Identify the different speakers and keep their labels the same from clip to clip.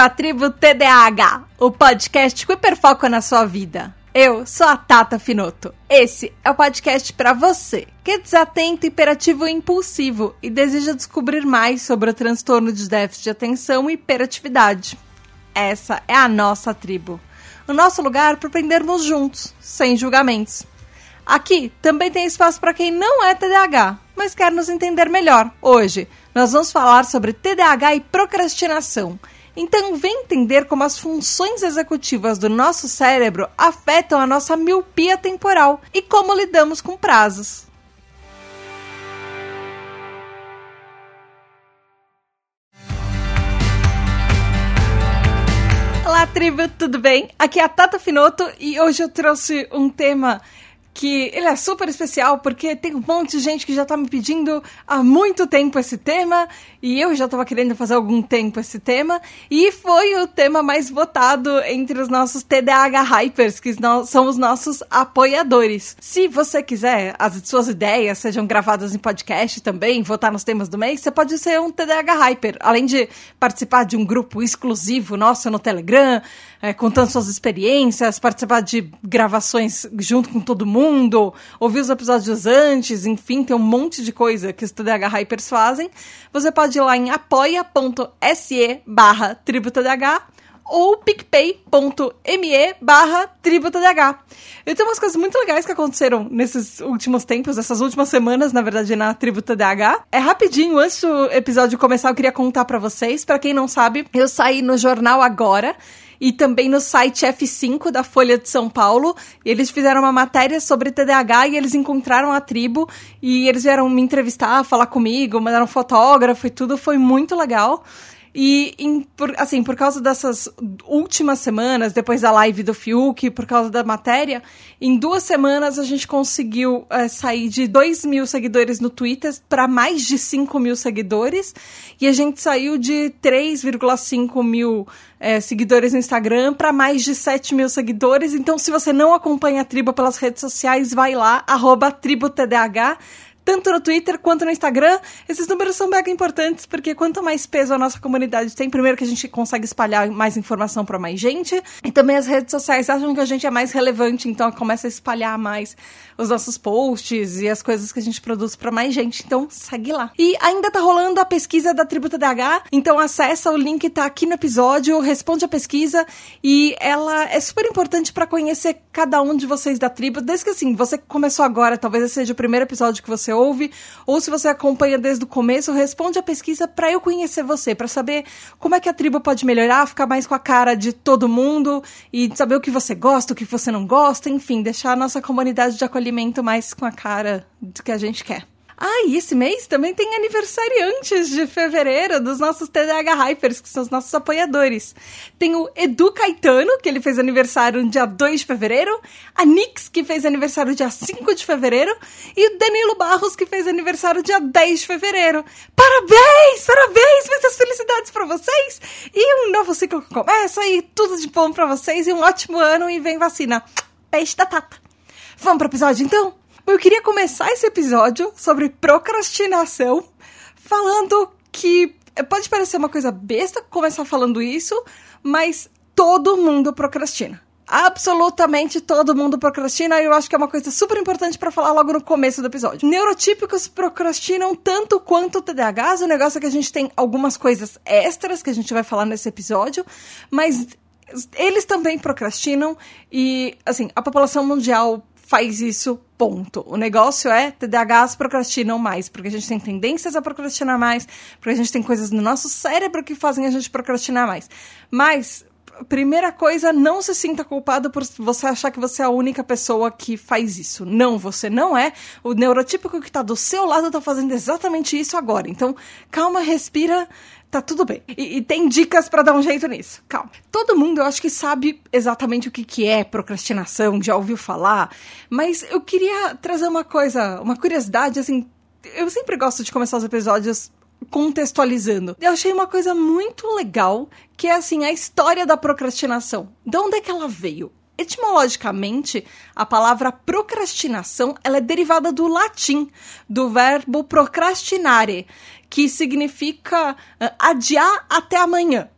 Speaker 1: À tribo TDAH, o podcast que hiperfoca na sua vida. Eu sou a Tata Finoto. Esse é o podcast para você que é desatento, hiperativo e impulsivo e deseja descobrir mais sobre o transtorno de déficit de atenção e hiperatividade. Essa é a nossa tribo. O nosso lugar para aprendermos juntos, sem julgamentos. Aqui também tem espaço para quem não é TDAH, mas quer nos entender melhor. Hoje, nós vamos falar sobre TDAH e procrastinação. Então, vem entender como as funções executivas do nosso cérebro afetam a nossa miopia temporal e como lidamos com prazos. Olá, tribo, tudo bem? Aqui é a Tata Finoto e hoje eu trouxe um tema que ele é super especial porque tem um monte de gente que já tá me pedindo há muito tempo esse tema e eu já tava querendo fazer algum tempo esse tema e foi o tema mais votado entre os nossos TDAH Hypers, que são os nossos apoiadores. Se você quiser as suas ideias sejam gravadas em podcast também, votar nos temas do mês, você pode ser um TDAH Hyper, além de participar de um grupo exclusivo nosso no Telegram, é, contando suas experiências, participar de gravações junto com todo mundo, ouvir os episódios antes, enfim, tem um monte de coisa que os TDAH Hypers fazem. Você pode ir lá em apoia.se barra ou picpay.me barra tributadh. E tem umas coisas muito legais que aconteceram nesses últimos tempos, essas últimas semanas, na verdade, na Tributa DH. É rapidinho, antes do episódio começar, eu queria contar para vocês. para quem não sabe, eu saí no jornal agora e também no site F5 da Folha de São Paulo. Eles fizeram uma matéria sobre TDAH e eles encontraram a tribo e eles vieram me entrevistar, falar comigo, mandaram fotógrafo e tudo, foi muito legal. E, em, por, assim, por causa dessas últimas semanas, depois da live do Fiuk, por causa da matéria, em duas semanas a gente conseguiu é, sair de 2 mil seguidores no Twitter para mais de 5 mil seguidores. E a gente saiu de 3,5 mil é, seguidores no Instagram para mais de 7 mil seguidores. Então, se você não acompanha a tribo pelas redes sociais, vai lá, arroba tributdh tanto no Twitter quanto no Instagram. Esses números são mega importantes, porque quanto mais peso a nossa comunidade tem, primeiro que a gente consegue espalhar mais informação para mais gente, e também as redes sociais acham que a gente é mais relevante, então começa a espalhar mais os nossos posts e as coisas que a gente produz para mais gente. Então, segue lá. E ainda tá rolando a pesquisa da Tributa DH, então acessa o link tá aqui no episódio, responde a pesquisa e ela é super importante para conhecer cada um de vocês da tribo, desde que assim, você começou agora, talvez esse seja o primeiro episódio que você ou se você acompanha desde o começo, responde a pesquisa para eu conhecer você, para saber como é que a tribo pode melhorar, ficar mais com a cara de todo mundo e saber o que você gosta, o que você não gosta, enfim, deixar a nossa comunidade de acolhimento mais com a cara do que a gente quer. Ah, e esse mês também tem aniversariantes de fevereiro dos nossos TDH Hypers, que são os nossos apoiadores. Tem o Edu Caetano, que ele fez aniversário no dia 2 de fevereiro, a Nix, que fez aniversário dia 5 de fevereiro, e o Danilo Barros, que fez aniversário dia 10 de fevereiro. Parabéns! Parabéns! Muitas felicidades para vocês! E um novo ciclo que começa, e tudo de bom para vocês, e um ótimo ano, e vem vacina. Peixe da Tata. Vamos pro episódio então? Eu queria começar esse episódio sobre procrastinação falando que pode parecer uma coisa besta começar falando isso, mas todo mundo procrastina. Absolutamente todo mundo procrastina e eu acho que é uma coisa super importante para falar logo no começo do episódio. Neurotípicos procrastinam tanto quanto TDAHs, o negócio é que a gente tem algumas coisas extras que a gente vai falar nesse episódio, mas eles também procrastinam e, assim, a população mundial faz isso, ponto. O negócio é TDAHs procrastinam mais, porque a gente tem tendências a procrastinar mais, porque a gente tem coisas no nosso cérebro que fazem a gente procrastinar mais. Mas, primeira coisa, não se sinta culpado por você achar que você é a única pessoa que faz isso. Não, você não é. O neurotípico que está do seu lado está fazendo exatamente isso agora. Então, calma, respira tá tudo bem. E, e tem dicas para dar um jeito nisso. Calma. Todo mundo, eu acho que sabe exatamente o que, que é procrastinação, já ouviu falar, mas eu queria trazer uma coisa, uma curiosidade, assim. Eu sempre gosto de começar os episódios contextualizando. Eu achei uma coisa muito legal, que é assim, a história da procrastinação. De onde é que ela veio? Etimologicamente, a palavra procrastinação ela é derivada do latim, do verbo procrastinare, que significa uh, adiar até amanhã.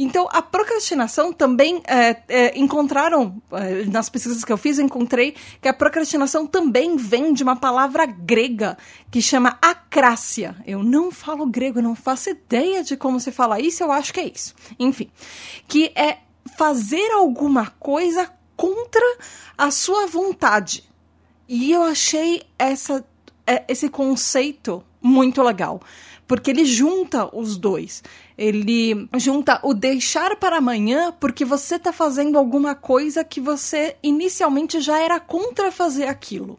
Speaker 1: Então, a procrastinação também é, é, encontraram, é, nas pesquisas que eu fiz, eu encontrei que a procrastinação também vem de uma palavra grega que chama acrácia. Eu não falo grego, não faço ideia de como se fala isso, eu acho que é isso. Enfim, que é fazer alguma coisa contra a sua vontade. E eu achei essa, é, esse conceito muito legal porque ele junta os dois. Ele junta o deixar para amanhã porque você está fazendo alguma coisa que você inicialmente já era contra fazer aquilo.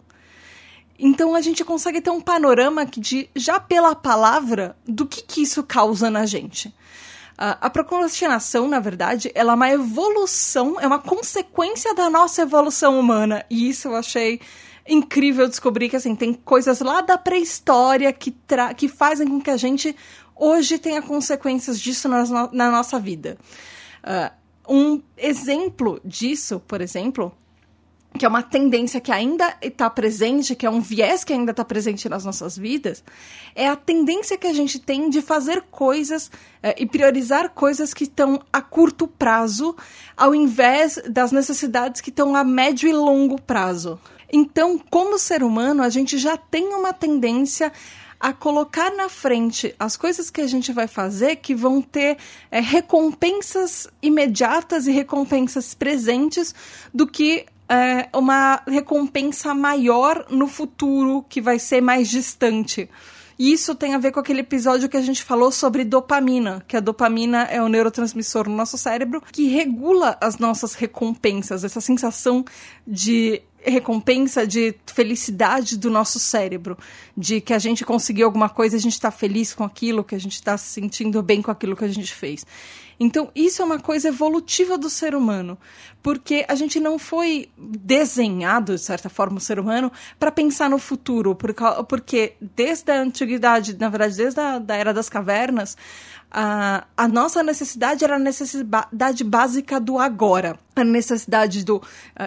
Speaker 1: Então a gente consegue ter um panorama de, já pela palavra, do que, que isso causa na gente. a procrastinação, na verdade, ela é uma evolução, é uma consequência da nossa evolução humana. E isso eu achei incrível descobrir que assim tem coisas lá da pré-história que, que fazem com que a gente hoje tenha consequências disso na, na nossa vida. Uh, um exemplo disso, por exemplo, que é uma tendência que ainda está presente, que é um viés que ainda está presente nas nossas vidas, é a tendência que a gente tem de fazer coisas eh, e priorizar coisas que estão a curto prazo, ao invés das necessidades que estão a médio e longo prazo. Então, como ser humano, a gente já tem uma tendência a colocar na frente as coisas que a gente vai fazer que vão ter é, recompensas imediatas e recompensas presentes do que é, uma recompensa maior no futuro que vai ser mais distante. E isso tem a ver com aquele episódio que a gente falou sobre dopamina, que a dopamina é o neurotransmissor no nosso cérebro que regula as nossas recompensas, essa sensação de recompensa de felicidade do nosso cérebro, de que a gente conseguiu alguma coisa, a gente está feliz com aquilo, que a gente está se sentindo bem com aquilo que a gente fez. Então, isso é uma coisa evolutiva do ser humano, porque a gente não foi desenhado, de certa forma, o ser humano, para pensar no futuro, porque desde a antiguidade, na verdade, desde a da era das cavernas, a, a nossa necessidade era a necessidade básica do agora. A necessidade do uh,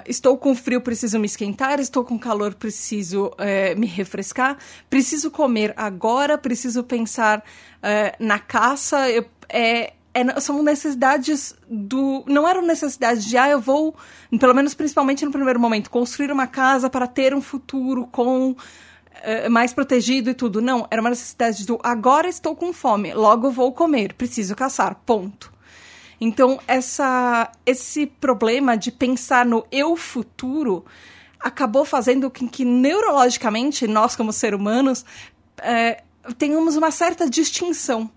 Speaker 1: estou com frio, preciso me esquentar, estou com calor, preciso uh, me refrescar, preciso comer agora, preciso pensar uh, na caça. Eu, é, é, são necessidades do. Não eram necessidades de, ah, eu vou, pelo menos principalmente no primeiro momento, construir uma casa para ter um futuro com. Uh, mais protegido e tudo. Não, era uma necessidade do agora estou com fome, logo vou comer, preciso caçar, ponto. Então, essa, esse problema de pensar no eu futuro acabou fazendo com que, neurologicamente, nós, como seres humanos, é, tenhamos uma certa distinção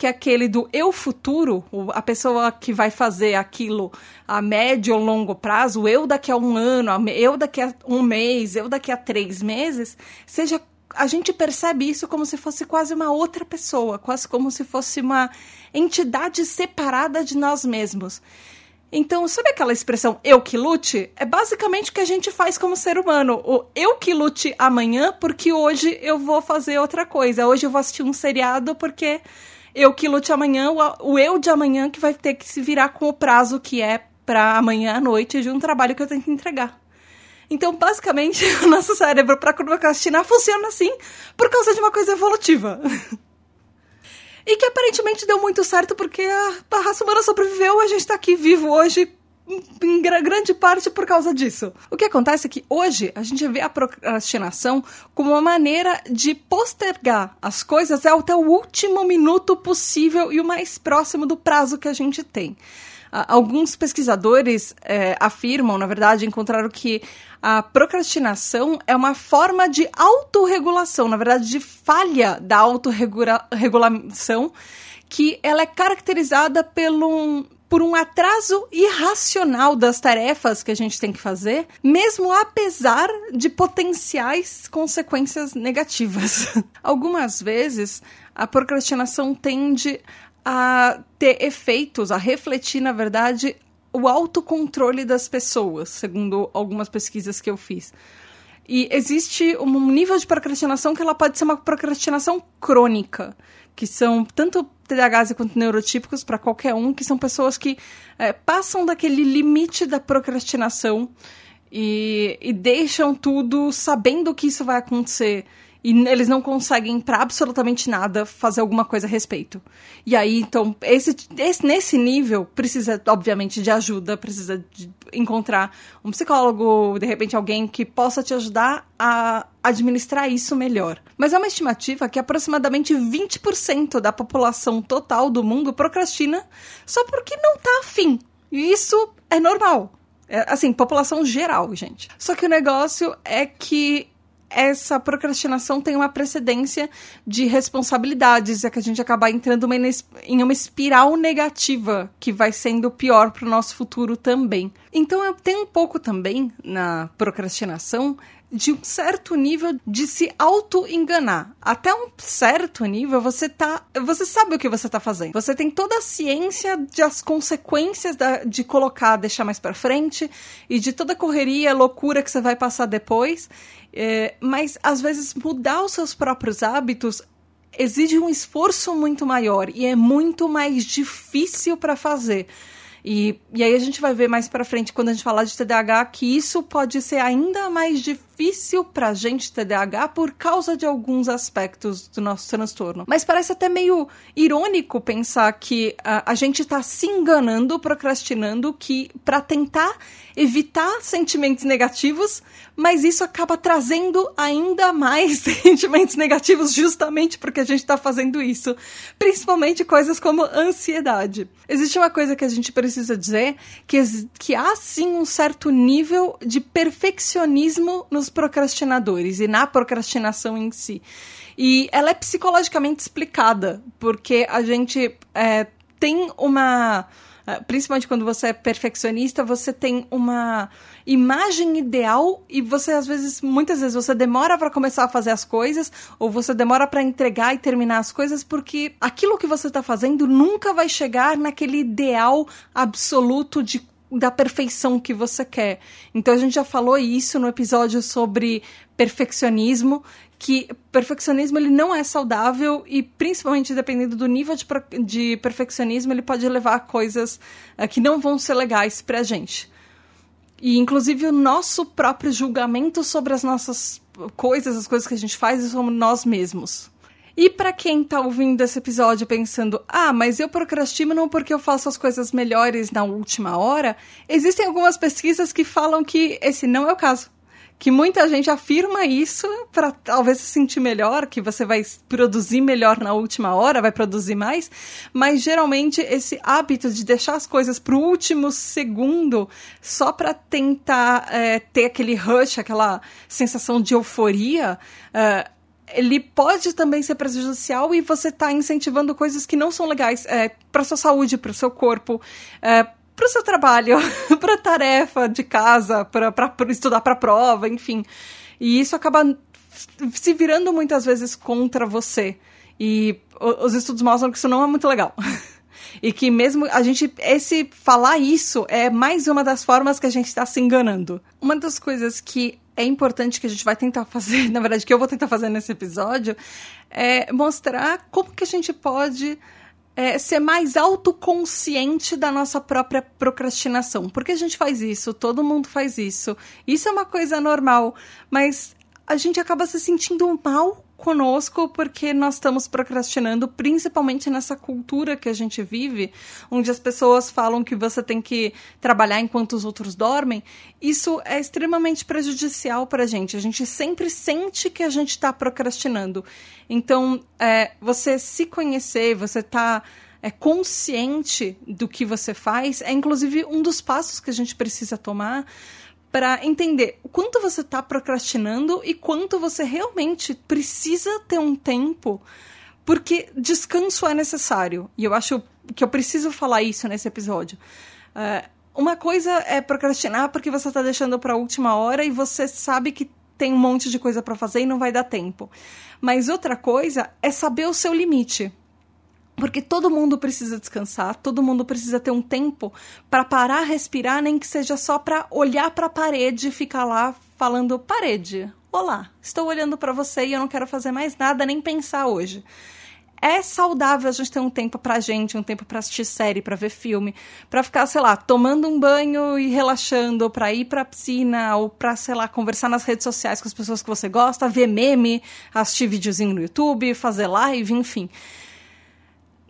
Speaker 1: que é aquele do eu futuro, a pessoa que vai fazer aquilo a médio ou longo prazo, eu daqui a um ano, eu daqui a um mês, eu daqui a três meses, seja a gente percebe isso como se fosse quase uma outra pessoa, quase como se fosse uma entidade separada de nós mesmos. Então, sabe aquela expressão eu que lute? É basicamente o que a gente faz como ser humano. O eu que lute amanhã, porque hoje eu vou fazer outra coisa. Hoje eu vou assistir um seriado porque eu que lute amanhã, o, o eu de amanhã que vai ter que se virar com o prazo que é para amanhã à noite de um trabalho que eu tenho que entregar. Então, basicamente, o nosso cérebro para procrastinar funciona assim por causa de uma coisa evolutiva. e que aparentemente deu muito certo porque a raça humana sobreviveu, a gente tá aqui vivo hoje em grande parte por causa disso. O que acontece é que hoje a gente vê a procrastinação como uma maneira de postergar as coisas até o último minuto possível e o mais próximo do prazo que a gente tem. Alguns pesquisadores é, afirmam, na verdade, encontraram que a procrastinação é uma forma de autorregulação, na verdade, de falha da autorregulação, que ela é caracterizada pelo, por um atraso irracional das tarefas que a gente tem que fazer, mesmo apesar de potenciais consequências negativas. Algumas vezes, a procrastinação tende a ter efeitos, a refletir, na verdade, o autocontrole das pessoas, segundo algumas pesquisas que eu fiz. E existe um nível de procrastinação que ela pode ser uma procrastinação crônica, que são tanto TDAHs quanto neurotípicos para qualquer um, que são pessoas que é, passam daquele limite da procrastinação e, e deixam tudo sabendo que isso vai acontecer e eles não conseguem para absolutamente nada fazer alguma coisa a respeito. E aí, então, esse, esse, nesse nível precisa, obviamente, de ajuda, precisa de encontrar um psicólogo, de repente alguém que possa te ajudar a administrar isso melhor. Mas é uma estimativa que aproximadamente 20% da população total do mundo procrastina só porque não tá afim. E isso é normal. É, assim, população geral, gente. Só que o negócio é que essa procrastinação tem uma precedência de responsabilidades, é que a gente acaba entrando uma, em uma espiral negativa que vai sendo pior para o nosso futuro também. Então eu tenho um pouco também na procrastinação de um certo nível de se auto-enganar. Até um certo nível, você tá. Você sabe o que você tá fazendo. Você tem toda a ciência das consequências da, de colocar, deixar mais para frente, e de toda a correria, loucura que você vai passar depois. É, mas às vezes mudar os seus próprios hábitos exige um esforço muito maior e é muito mais difícil para fazer. E, e aí a gente vai ver mais para frente, quando a gente falar de TDAH, que isso pode ser ainda mais difícil pra gente TDAH por causa de alguns aspectos do nosso transtorno. Mas parece até meio irônico pensar que a, a gente tá se enganando, procrastinando, que para tentar evitar sentimentos negativos, mas isso acaba trazendo ainda mais sentimentos negativos justamente porque a gente está fazendo isso. Principalmente coisas como ansiedade. Existe uma coisa que a gente precisa dizer, que, que há sim um certo nível de perfeccionismo nos procrastinadores e na procrastinação em si. E ela é psicologicamente explicada, porque a gente é, tem uma ah, principalmente quando você é perfeccionista, você tem uma imagem ideal e você às vezes, muitas vezes você demora para começar a fazer as coisas ou você demora para entregar e terminar as coisas porque aquilo que você está fazendo nunca vai chegar naquele ideal absoluto de da perfeição que você quer. Então a gente já falou isso no episódio sobre perfeccionismo, que perfeccionismo ele não é saudável e principalmente dependendo do nível de, de perfeccionismo ele pode levar a coisas uh, que não vão ser legais pra gente. E inclusive o nosso próprio julgamento sobre as nossas coisas, as coisas que a gente faz, somos nós mesmos. E para quem tá ouvindo esse episódio pensando, ah, mas eu procrastino não porque eu faço as coisas melhores na última hora, existem algumas pesquisas que falam que esse não é o caso que muita gente afirma isso para talvez se sentir melhor, que você vai produzir melhor na última hora, vai produzir mais, mas geralmente esse hábito de deixar as coisas para o último segundo só para tentar é, ter aquele rush, aquela sensação de euforia. É, ele pode também ser prejudicial e você está incentivando coisas que não são legais é, para sua saúde, para o seu corpo, é, para o seu trabalho, para tarefa de casa, para estudar para prova, enfim. E isso acaba se virando muitas vezes contra você. E os estudos mostram que isso não é muito legal. e que mesmo a gente esse falar isso é mais uma das formas que a gente está se enganando. Uma das coisas que é importante que a gente vai tentar fazer, na verdade que eu vou tentar fazer nesse episódio, é mostrar como que a gente pode é, ser mais autoconsciente da nossa própria procrastinação. Por que a gente faz isso? Todo mundo faz isso. Isso é uma coisa normal, mas a gente acaba se sentindo mal conosco porque nós estamos procrastinando, principalmente nessa cultura que a gente vive, onde as pessoas falam que você tem que trabalhar enquanto os outros dormem. Isso é extremamente prejudicial para a gente. A gente sempre sente que a gente está procrastinando. Então, é, você se conhecer, você tá é consciente do que você faz, é inclusive um dos passos que a gente precisa tomar para entender o quanto você está procrastinando e quanto você realmente precisa ter um tempo, porque descanso é necessário. E eu acho que eu preciso falar isso nesse episódio. Uh, uma coisa é procrastinar porque você está deixando para a última hora e você sabe que tem um monte de coisa para fazer e não vai dar tempo. Mas outra coisa é saber o seu limite. Porque todo mundo precisa descansar, todo mundo precisa ter um tempo para parar, respirar, nem que seja só para olhar para a parede e ficar lá falando: parede, olá, estou olhando para você e eu não quero fazer mais nada nem pensar hoje. é saudável a gente ter um tempo pra gente, um tempo pra assistir série, pra ver filme, pra ficar, sei lá, tomando um banho e relaxando, pra ir pra piscina, ou pra, sei lá, conversar nas redes sociais com as pessoas que você gosta, ver meme, assistir videozinho no YouTube, fazer live, enfim.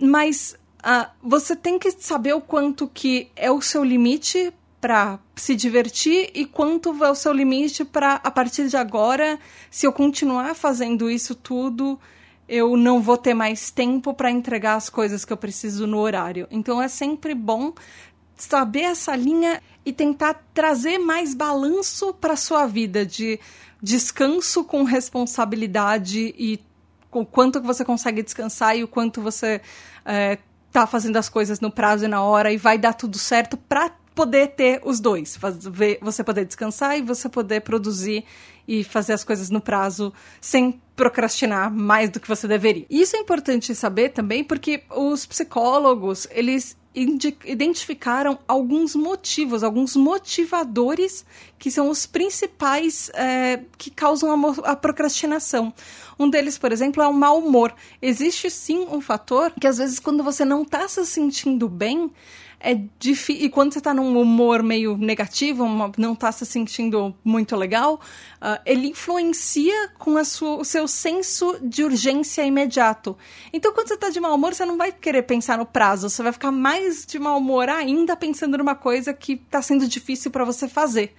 Speaker 1: Mas uh, você tem que saber o quanto que é o seu limite para se divertir e quanto é o seu limite para a partir de agora, se eu continuar fazendo isso tudo, eu não vou ter mais tempo para entregar as coisas que eu preciso no horário. Então é sempre bom saber essa linha e tentar trazer mais balanço para sua vida de descanso com responsabilidade e o quanto que você consegue descansar e o quanto você é, tá fazendo as coisas no prazo e na hora e vai dar tudo certo para poder ter os dois, fazer, você poder descansar e você poder produzir e fazer as coisas no prazo sem procrastinar mais do que você deveria. Isso é importante saber também porque os psicólogos, eles identificaram alguns motivos, alguns motivadores que são os principais é, que causam a, a, procrastinação. Um deles, por exemplo, é o mau humor. Existe sim um fator que às vezes quando você não está se sentindo bem, é difícil. E quando você tá num humor meio negativo, uma, não tá se sentindo muito legal, uh, ele influencia com sua, o seu senso de urgência imediato. Então, quando você tá de mau humor, você não vai querer pensar no prazo, você vai ficar mais de mau humor ainda pensando numa coisa que tá sendo difícil para você fazer.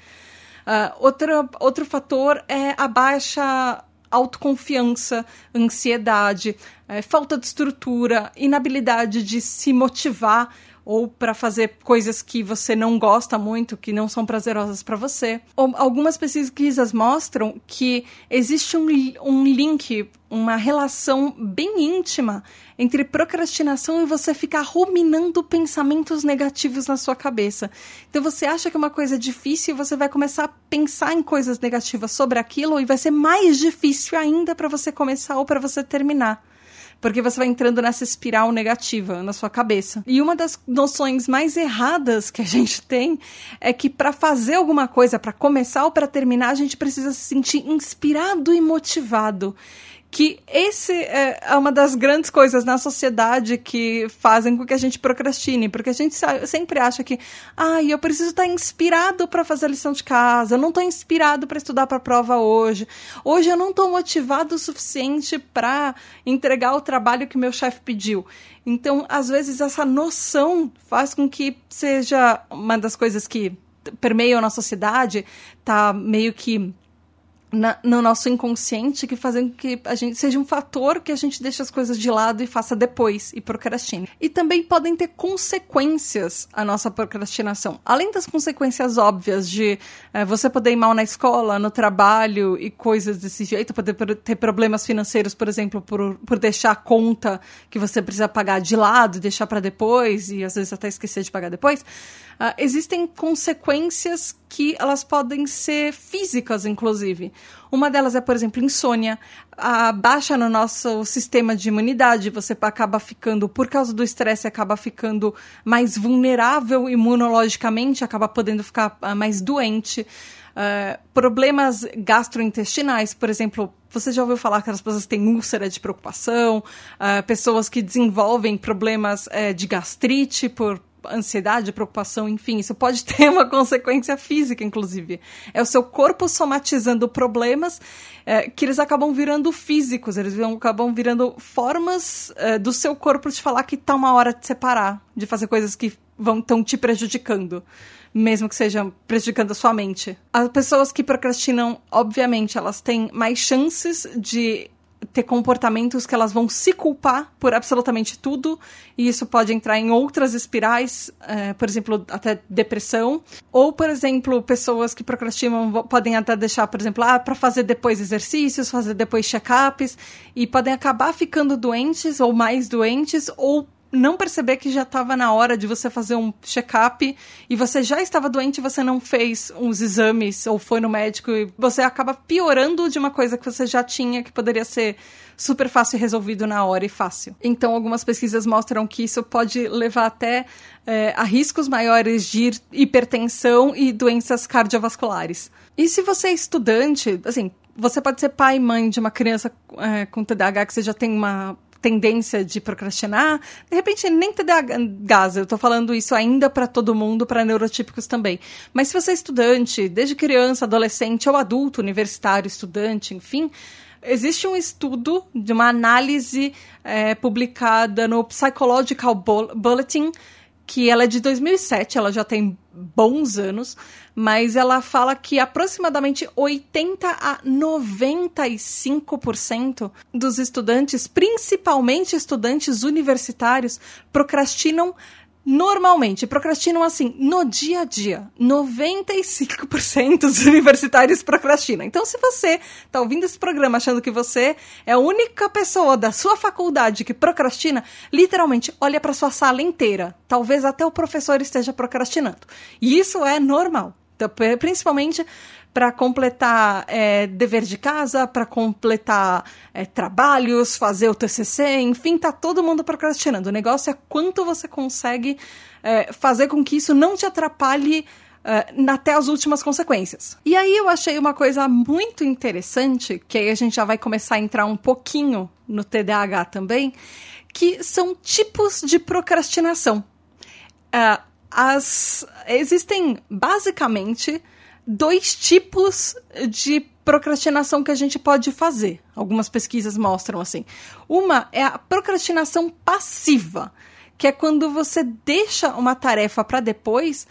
Speaker 1: Uh, outro, outro fator é a baixa autoconfiança, ansiedade, é, falta de estrutura, inabilidade de se motivar ou para fazer coisas que você não gosta muito, que não são prazerosas para você. Ou, algumas pesquisas mostram que existe um, um link, uma relação bem íntima entre procrastinação e você ficar ruminando pensamentos negativos na sua cabeça. Então você acha que uma coisa é difícil, você vai começar a pensar em coisas negativas sobre aquilo e vai ser mais difícil ainda para você começar ou para você terminar porque você vai entrando nessa espiral negativa na sua cabeça. E uma das noções mais erradas que a gente tem é que para fazer alguma coisa, para começar ou para terminar, a gente precisa se sentir inspirado e motivado que esse é, é uma das grandes coisas na sociedade que fazem com que a gente procrastine, porque a gente sempre acha que, ah, eu preciso estar inspirado para fazer a lição de casa, eu não estou inspirado para estudar para a prova hoje, hoje eu não estou motivado o suficiente para entregar o trabalho que meu chefe pediu. Então, às vezes essa noção faz com que seja uma das coisas que permeiam a nossa sociedade, tá meio que na, no nosso inconsciente que fazem que a gente seja um fator que a gente deixe as coisas de lado e faça depois e procrastine. E também podem ter consequências a nossa procrastinação. Além das consequências óbvias de é, você poder ir mal na escola, no trabalho e coisas desse jeito, poder ter problemas financeiros, por exemplo, por, por deixar a conta que você precisa pagar de lado deixar para depois e às vezes até esquecer de pagar depois. Uh, existem consequências que elas podem ser físicas, inclusive. Uma delas é, por exemplo, insônia. A baixa no nosso sistema de imunidade, você acaba ficando, por causa do estresse, acaba ficando mais vulnerável imunologicamente, acaba podendo ficar uh, mais doente. Uh, problemas gastrointestinais, por exemplo, você já ouviu falar que as pessoas têm úlcera de preocupação, uh, pessoas que desenvolvem problemas uh, de gastrite por ansiedade, preocupação, enfim, isso pode ter uma consequência física, inclusive. É o seu corpo somatizando problemas é, que eles acabam virando físicos, eles acabam virando formas é, do seu corpo de falar que tá uma hora de separar, de fazer coisas que vão estão te prejudicando, mesmo que sejam prejudicando a sua mente. As pessoas que procrastinam, obviamente, elas têm mais chances de ter comportamentos que elas vão se culpar por absolutamente tudo, e isso pode entrar em outras espirais, é, por exemplo, até depressão, ou, por exemplo, pessoas que procrastinam podem até deixar, por exemplo, ah, para fazer depois exercícios, fazer depois check-ups, e podem acabar ficando doentes ou mais doentes, ou não perceber que já estava na hora de você fazer um check-up e você já estava doente e você não fez uns exames ou foi no médico e você acaba piorando de uma coisa que você já tinha que poderia ser super fácil resolvido na hora e fácil. Então, algumas pesquisas mostram que isso pode levar até é, a riscos maiores de hipertensão e doenças cardiovasculares. E se você é estudante, assim, você pode ser pai e mãe de uma criança é, com TDAH que você já tem uma tendência de procrastinar, de repente nem TDAH, eu tô falando isso ainda para todo mundo, para neurotípicos também. Mas se você é estudante, desde criança, adolescente ou adulto, universitário, estudante, enfim, existe um estudo de uma análise é, publicada no Psychological Bulletin que ela é de 2007, ela já tem bons anos, mas ela fala que aproximadamente 80 a 95% dos estudantes, principalmente estudantes universitários, procrastinam normalmente procrastinam assim, no dia a dia. 95% dos universitários procrastinam. Então, se você está ouvindo esse programa achando que você é a única pessoa da sua faculdade que procrastina, literalmente, olha para sua sala inteira. Talvez até o professor esteja procrastinando. E isso é normal. Então, principalmente para completar é, dever de casa, para completar é, trabalhos, fazer o TCC, enfim, tá todo mundo procrastinando. O negócio é quanto você consegue é, fazer com que isso não te atrapalhe Uh, até as últimas consequências. E aí eu achei uma coisa muito interessante, que aí a gente já vai começar a entrar um pouquinho no TDAH também, que são tipos de procrastinação. Uh, as, existem basicamente dois tipos de procrastinação que a gente pode fazer. Algumas pesquisas mostram assim. Uma é a procrastinação passiva, que é quando você deixa uma tarefa para depois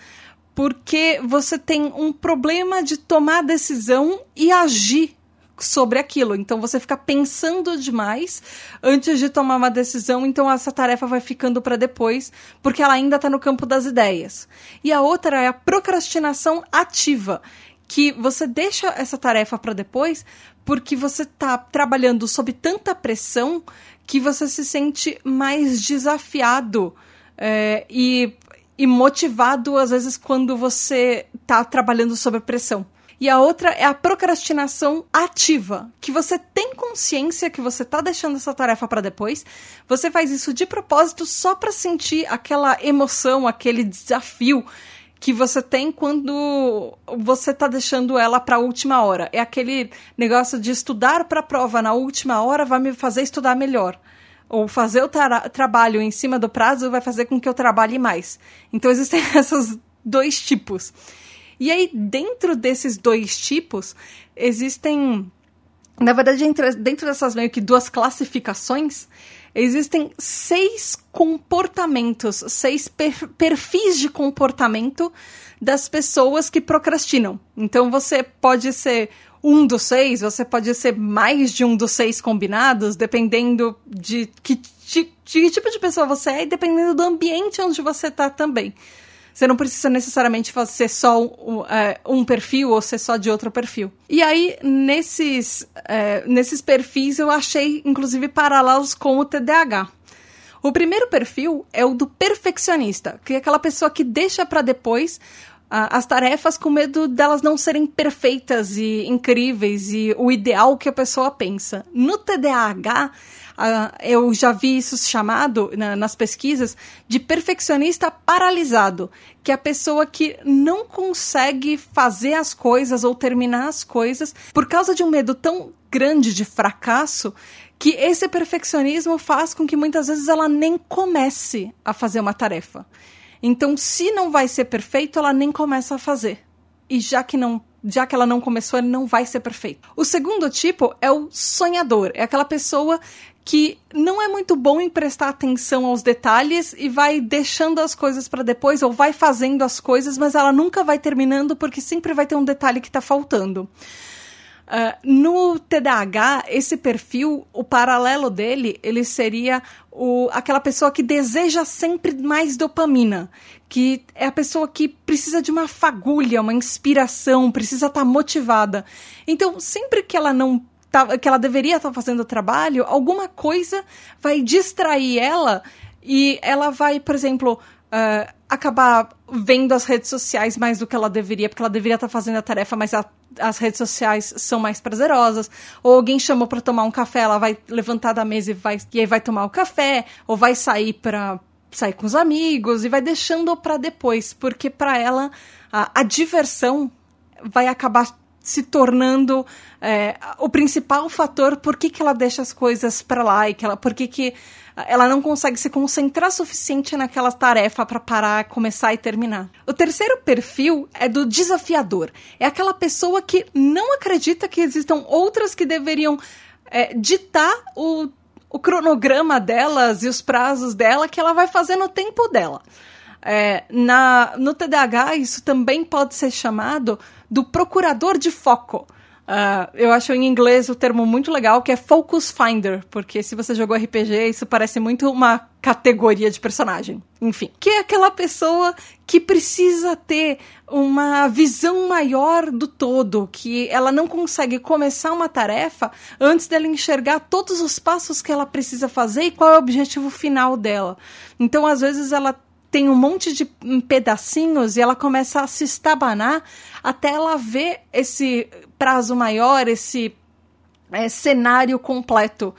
Speaker 1: porque você tem um problema de tomar decisão e agir sobre aquilo. Então você fica pensando demais antes de tomar uma decisão, então essa tarefa vai ficando para depois, porque ela ainda está no campo das ideias. E a outra é a procrastinação ativa, que você deixa essa tarefa para depois porque você está trabalhando sob tanta pressão que você se sente mais desafiado é, e, e motivado, às vezes, quando você está trabalhando sob pressão. E a outra é a procrastinação ativa, que você tem consciência que você tá deixando essa tarefa para depois. Você faz isso de propósito só para sentir aquela emoção, aquele desafio que você tem quando você tá deixando ela para a última hora. É aquele negócio de estudar para a prova na última hora vai me fazer estudar melhor. Ou fazer o tra trabalho em cima do prazo vai fazer com que eu trabalhe mais. Então existem esses dois tipos. E aí, dentro desses dois tipos, existem. Na verdade, dentro dessas meio que duas classificações, existem seis comportamentos, seis per perfis de comportamento das pessoas que procrastinam. Então, você pode ser um dos seis, você pode ser mais de um dos seis combinados, dependendo de que, de, de que tipo de pessoa você é e dependendo do ambiente onde você está também. Você não precisa necessariamente ser só um, é, um, perfil ou ser só de outro perfil. E aí, nesses, é, nesses perfis, eu achei, inclusive, paralelos com o TDAH. O primeiro perfil é o do perfeccionista, que é aquela pessoa que deixa para depois as tarefas com medo delas não serem perfeitas e incríveis e o ideal que a pessoa pensa. No TDAH, eu já vi isso chamado na, nas pesquisas de perfeccionista paralisado, que é a pessoa que não consegue fazer as coisas ou terminar as coisas por causa de um medo tão grande de fracasso que esse perfeccionismo faz com que muitas vezes ela nem comece a fazer uma tarefa. Então, se não vai ser perfeito, ela nem começa a fazer. E já que não já que ela não começou, ele não vai ser perfeito. O segundo tipo é o sonhador. É aquela pessoa que não é muito bom em prestar atenção aos detalhes e vai deixando as coisas para depois ou vai fazendo as coisas, mas ela nunca vai terminando porque sempre vai ter um detalhe que está faltando. Uh, no TDAH, esse perfil, o paralelo dele, ele seria o, aquela pessoa que deseja sempre mais dopamina, que é a pessoa que precisa de uma fagulha, uma inspiração, precisa estar tá motivada. Então, sempre que ela não tá, que ela deveria estar tá fazendo o trabalho, alguma coisa vai distrair ela e ela vai, por exemplo, uh, acabar vendo as redes sociais mais do que ela deveria, porque ela deveria estar tá fazendo a tarefa, mas a, as redes sociais são mais prazerosas. Ou alguém chamou para tomar um café, ela vai levantar da mesa e, vai, e aí vai tomar o café, ou vai sair para sair com os amigos e vai deixando para depois, porque para ela a, a diversão vai acabar se tornando é, o principal fator por que, que ela deixa as coisas para lá e que ela, por que, que ela não consegue se concentrar suficiente naquela tarefa para parar, começar e terminar. O terceiro perfil é do desafiador. É aquela pessoa que não acredita que existam outras que deveriam é, ditar o, o cronograma delas e os prazos dela que ela vai fazer no tempo dela. É, na, no TDAH, isso também pode ser chamado do procurador de foco. Uh, eu acho em inglês o termo muito legal, que é Focus Finder, porque se você jogou RPG, isso parece muito uma categoria de personagem. Enfim, que é aquela pessoa que precisa ter uma visão maior do todo, que ela não consegue começar uma tarefa antes dela enxergar todos os passos que ela precisa fazer e qual é o objetivo final dela. Então, às vezes, ela tem um monte de pedacinhos e ela começa a se estabanar até ela ver esse prazo maior, esse é, cenário completo.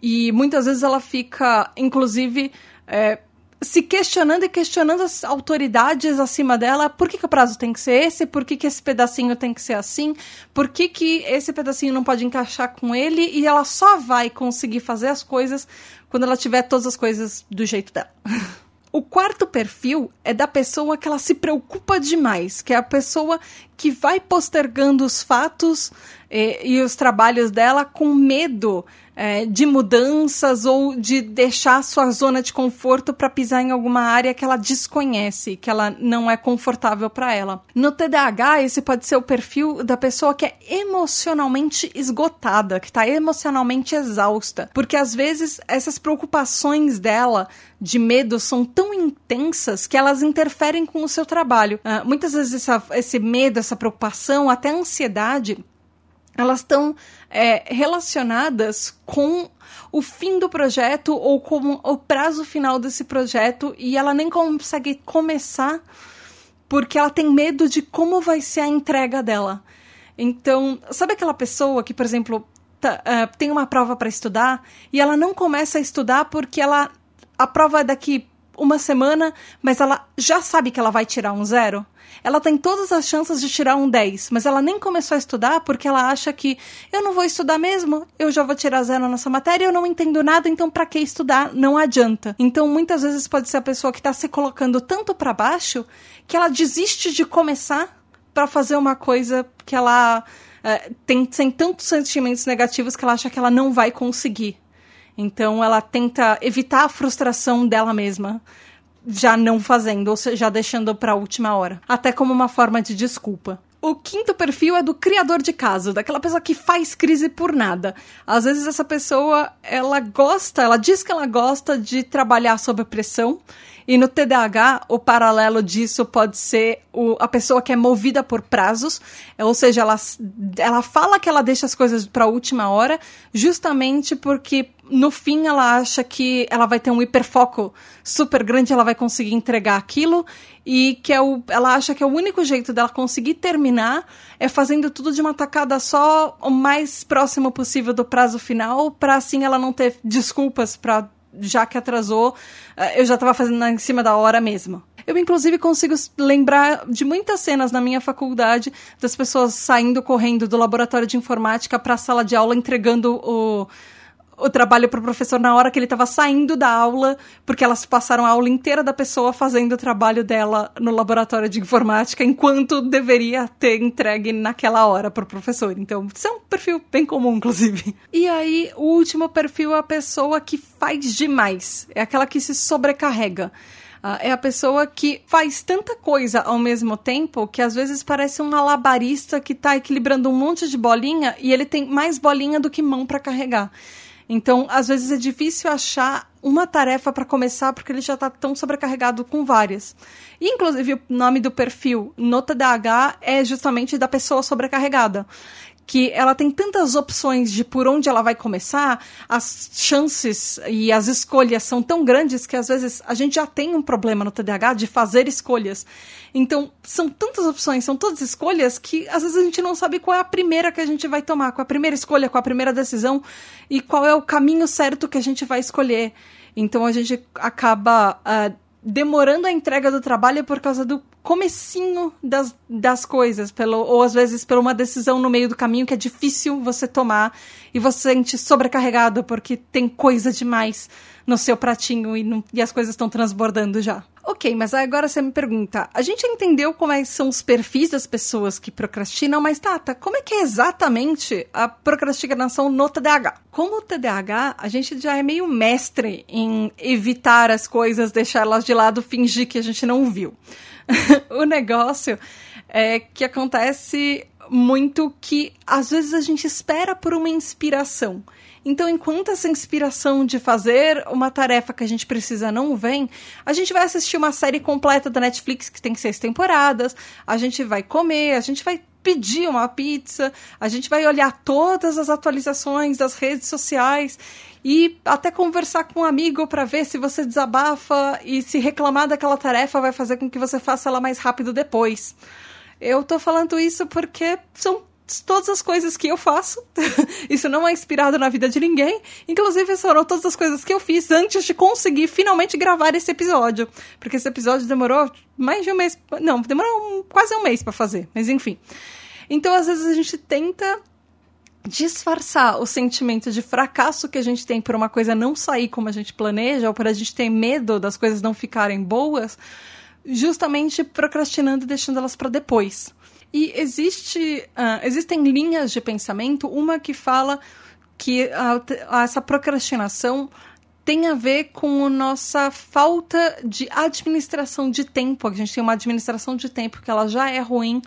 Speaker 1: E muitas vezes ela fica, inclusive, é, se questionando e questionando as autoridades acima dela. Por que, que o prazo tem que ser esse? Por que, que esse pedacinho tem que ser assim? Por que, que esse pedacinho não pode encaixar com ele? E ela só vai conseguir fazer as coisas quando ela tiver todas as coisas do jeito dela. O quarto perfil é da pessoa que ela se preocupa demais, que é a pessoa que vai postergando os fatos eh, e os trabalhos dela com medo é, de mudanças ou de deixar sua zona de conforto para pisar em alguma área que ela desconhece, que ela não é confortável para ela. No TDAH, esse pode ser o perfil da pessoa que é emocionalmente esgotada, que está emocionalmente exausta, porque às vezes essas preocupações dela de medo são tão intensas que elas interferem com o seu trabalho. Uh, muitas vezes essa, esse medo, essa preocupação, até ansiedade elas estão é, relacionadas com o fim do projeto ou com o prazo final desse projeto e ela nem consegue começar porque ela tem medo de como vai ser a entrega dela. Então, sabe aquela pessoa que, por exemplo, tá, uh, tem uma prova para estudar e ela não começa a estudar porque ela a prova é daqui uma semana, mas ela já sabe que ela vai tirar um zero? ela tem todas as chances de tirar um 10, mas ela nem começou a estudar porque ela acha que eu não vou estudar mesmo, eu já vou tirar zero nessa matéria, eu não entendo nada, então para que estudar? Não adianta. Então muitas vezes pode ser a pessoa que está se colocando tanto para baixo que ela desiste de começar para fazer uma coisa que ela é, tem, tem tantos sentimentos negativos que ela acha que ela não vai conseguir. Então ela tenta evitar a frustração dela mesma já não fazendo, ou já deixando para a última hora, até como uma forma de desculpa. O quinto perfil é do criador de caso, daquela pessoa que faz crise por nada. Às vezes essa pessoa, ela gosta, ela diz que ela gosta de trabalhar sob pressão, e no TDAH, o paralelo disso pode ser o, a pessoa que é movida por prazos, ou seja, ela, ela fala que ela deixa as coisas para a última hora, justamente porque no fim ela acha que ela vai ter um hiperfoco super grande, ela vai conseguir entregar aquilo e que é o, ela acha que é o único jeito dela conseguir terminar é fazendo tudo de uma tacada só, o mais próximo possível do prazo final, para assim ela não ter desculpas para já que atrasou, eh, eu já estava fazendo em cima da hora mesmo. Eu, inclusive, consigo lembrar de muitas cenas na minha faculdade das pessoas saindo correndo do laboratório de informática para a sala de aula entregando o o trabalho para o professor na hora que ele estava saindo da aula, porque elas passaram a aula inteira da pessoa fazendo o trabalho dela no laboratório de informática, enquanto deveria ter entregue naquela hora para o professor. Então, isso é um perfil bem comum, inclusive. E aí, o último perfil é a pessoa que faz demais, é aquela que se sobrecarrega. Uh, é a pessoa que faz tanta coisa ao mesmo tempo que às vezes parece um alabarista que está equilibrando um monte de bolinha e ele tem mais bolinha do que mão para carregar. Então, às vezes é difícil achar uma tarefa para começar porque ele já está tão sobrecarregado com várias. E, inclusive, o nome do perfil no TDAH é justamente da pessoa sobrecarregada que ela tem tantas opções de por onde ela vai começar, as chances e as escolhas são tão grandes que às vezes a gente já tem um problema no TDAH de fazer escolhas. Então, são tantas opções, são todas escolhas que às vezes a gente não sabe qual é a primeira que a gente vai tomar, qual é a primeira escolha, qual é a primeira decisão e qual é o caminho certo que a gente vai escolher. Então, a gente acaba uh, demorando a entrega do trabalho por causa do comecinho das, das coisas, pelo, ou às vezes por uma decisão no meio do caminho que é difícil você tomar e você sente sobrecarregado porque tem coisa demais no seu pratinho e, não, e as coisas estão transbordando já. Ok, mas agora você me pergunta: a gente entendeu como é são os perfis das pessoas que procrastinam, mas Tata, como é que é exatamente a procrastinação no TDAH? Como o TDAH, a gente já é meio mestre em evitar as coisas, deixá-las de lado, fingir que a gente não viu. o negócio é que acontece muito que às vezes a gente espera por uma inspiração. Então, enquanto essa inspiração de fazer uma tarefa que a gente precisa não vem, a gente vai assistir uma série completa da Netflix que tem seis temporadas, a gente vai comer, a gente vai pedir uma pizza, a gente vai olhar todas as atualizações das redes sociais e até conversar com um amigo para ver se você desabafa e se reclamar daquela tarefa vai fazer com que você faça ela mais rápido depois. Eu tô falando isso porque são todas as coisas que eu faço. Isso não é inspirado na vida de ninguém. Inclusive, foram todas as coisas que eu fiz antes de conseguir finalmente gravar esse episódio. Porque esse episódio demorou mais de um mês. Não, demorou um, quase um mês para fazer. Mas enfim. Então, às vezes, a gente tenta disfarçar o sentimento de fracasso que a gente tem por uma coisa não sair como a gente planeja, ou por a gente ter medo das coisas não ficarem boas, justamente procrastinando e deixando elas para depois. E existe, uh, existem linhas de pensamento, uma que fala que a, essa procrastinação tem a ver com a nossa falta de administração de tempo. A gente tem uma administração de tempo que ela já é ruim.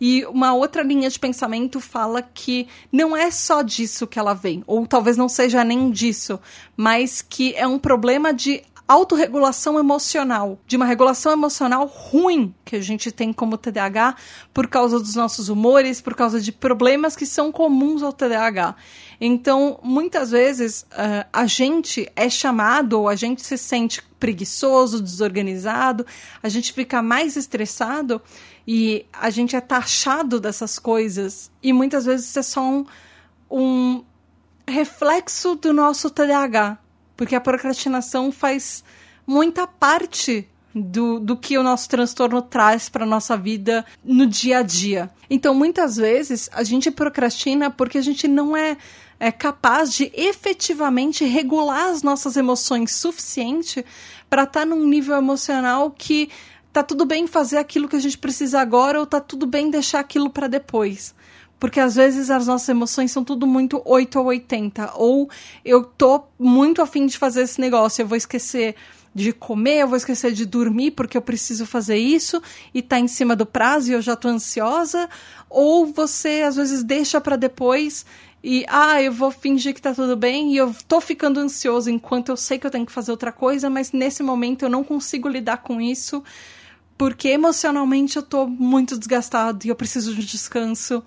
Speaker 1: E uma outra linha de pensamento fala que não é só disso que ela vem, ou talvez não seja nem disso, mas que é um problema de autorregulação emocional, de uma regulação emocional ruim que a gente tem como TDAH por causa dos nossos humores, por causa de problemas que são comuns ao TDAH. Então, muitas vezes, uh, a gente é chamado ou a gente se sente preguiçoso, desorganizado, a gente fica mais estressado e a gente é taxado dessas coisas. E muitas vezes isso é só um, um reflexo do nosso TDAH porque a procrastinação faz muita parte do, do que o nosso transtorno traz para nossa vida no dia a dia. Então, muitas vezes, a gente procrastina porque a gente não é, é capaz de efetivamente regular as nossas emoções suficiente para estar tá num nível emocional que tá tudo bem fazer aquilo que a gente precisa agora ou tá tudo bem deixar aquilo para depois. Porque às vezes as nossas emoções são tudo muito 8 ou 80. Ou eu tô muito afim de fazer esse negócio, eu vou esquecer de comer, eu vou esquecer de dormir porque eu preciso fazer isso e tá em cima do prazo e eu já tô ansiosa, ou você às vezes deixa para depois e ah, eu vou fingir que tá tudo bem e eu tô ficando ansioso enquanto eu sei que eu tenho que fazer outra coisa, mas nesse momento eu não consigo lidar com isso porque emocionalmente eu tô muito desgastado e eu preciso de descanso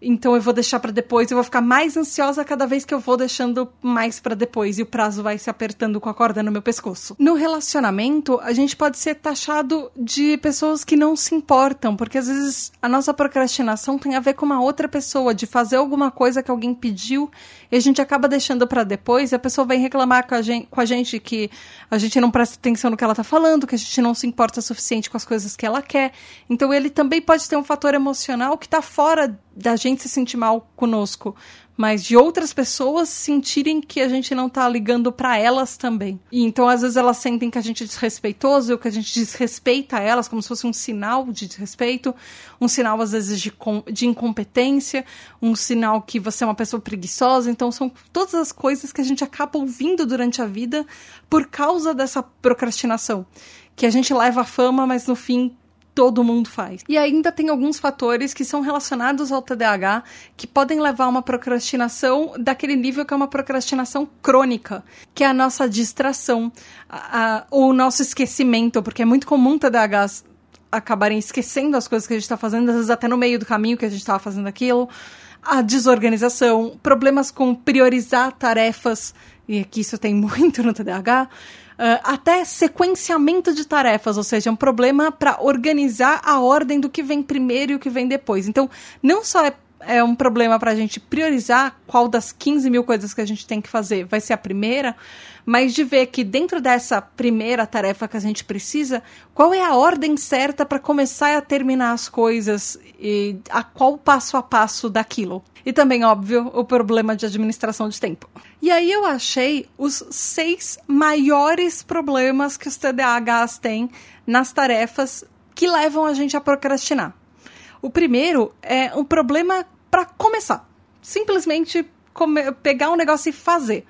Speaker 1: então eu vou deixar para depois, eu vou ficar mais ansiosa cada vez que eu vou deixando mais para depois e o prazo vai se apertando com a corda no meu pescoço. No relacionamento, a gente pode ser taxado de pessoas que não se importam, porque às vezes a nossa procrastinação tem a ver com uma outra pessoa, de fazer alguma coisa que alguém pediu e a gente acaba deixando para depois, e a pessoa vem reclamar com a, gente, com a gente que a gente não presta atenção no que ela tá falando, que a gente não se importa o suficiente com as coisas que ela quer. Então ele também pode ter um fator emocional que tá fora da gente se sentir mal conosco, mas de outras pessoas sentirem que a gente não tá ligando para elas também. E então às vezes elas sentem que a gente é desrespeitoso, ou que a gente desrespeita elas como se fosse um sinal de desrespeito, um sinal às vezes de, de incompetência, um sinal que você é uma pessoa preguiçosa. Então são todas as coisas que a gente acaba ouvindo durante a vida por causa dessa procrastinação. Que a gente leva a fama, mas no fim todo mundo faz. E ainda tem alguns fatores que são relacionados ao TDAH que podem levar a uma procrastinação daquele nível que é uma procrastinação crônica, que é a nossa distração, a, a, o nosso esquecimento, porque é muito comum TDAHs acabarem esquecendo as coisas que a gente está fazendo, às vezes até no meio do caminho que a gente estava fazendo aquilo. A desorganização, problemas com priorizar tarefas, e aqui isso tem muito no TDAH, Uh, até sequenciamento de tarefas, ou seja, um problema para organizar a ordem do que vem primeiro e o que vem depois. Então, não só é é um problema para a gente priorizar qual das 15 mil coisas que a gente tem que fazer vai ser a primeira, mas de ver que dentro dessa primeira tarefa que a gente precisa, qual é a ordem certa para começar a terminar as coisas e a qual passo a passo daquilo. E também, óbvio, o problema de administração de tempo. E aí eu achei os seis maiores problemas que os TDAHs têm nas tarefas que levam a gente a procrastinar. O primeiro é um problema para começar. Simplesmente pegar um negócio e fazer.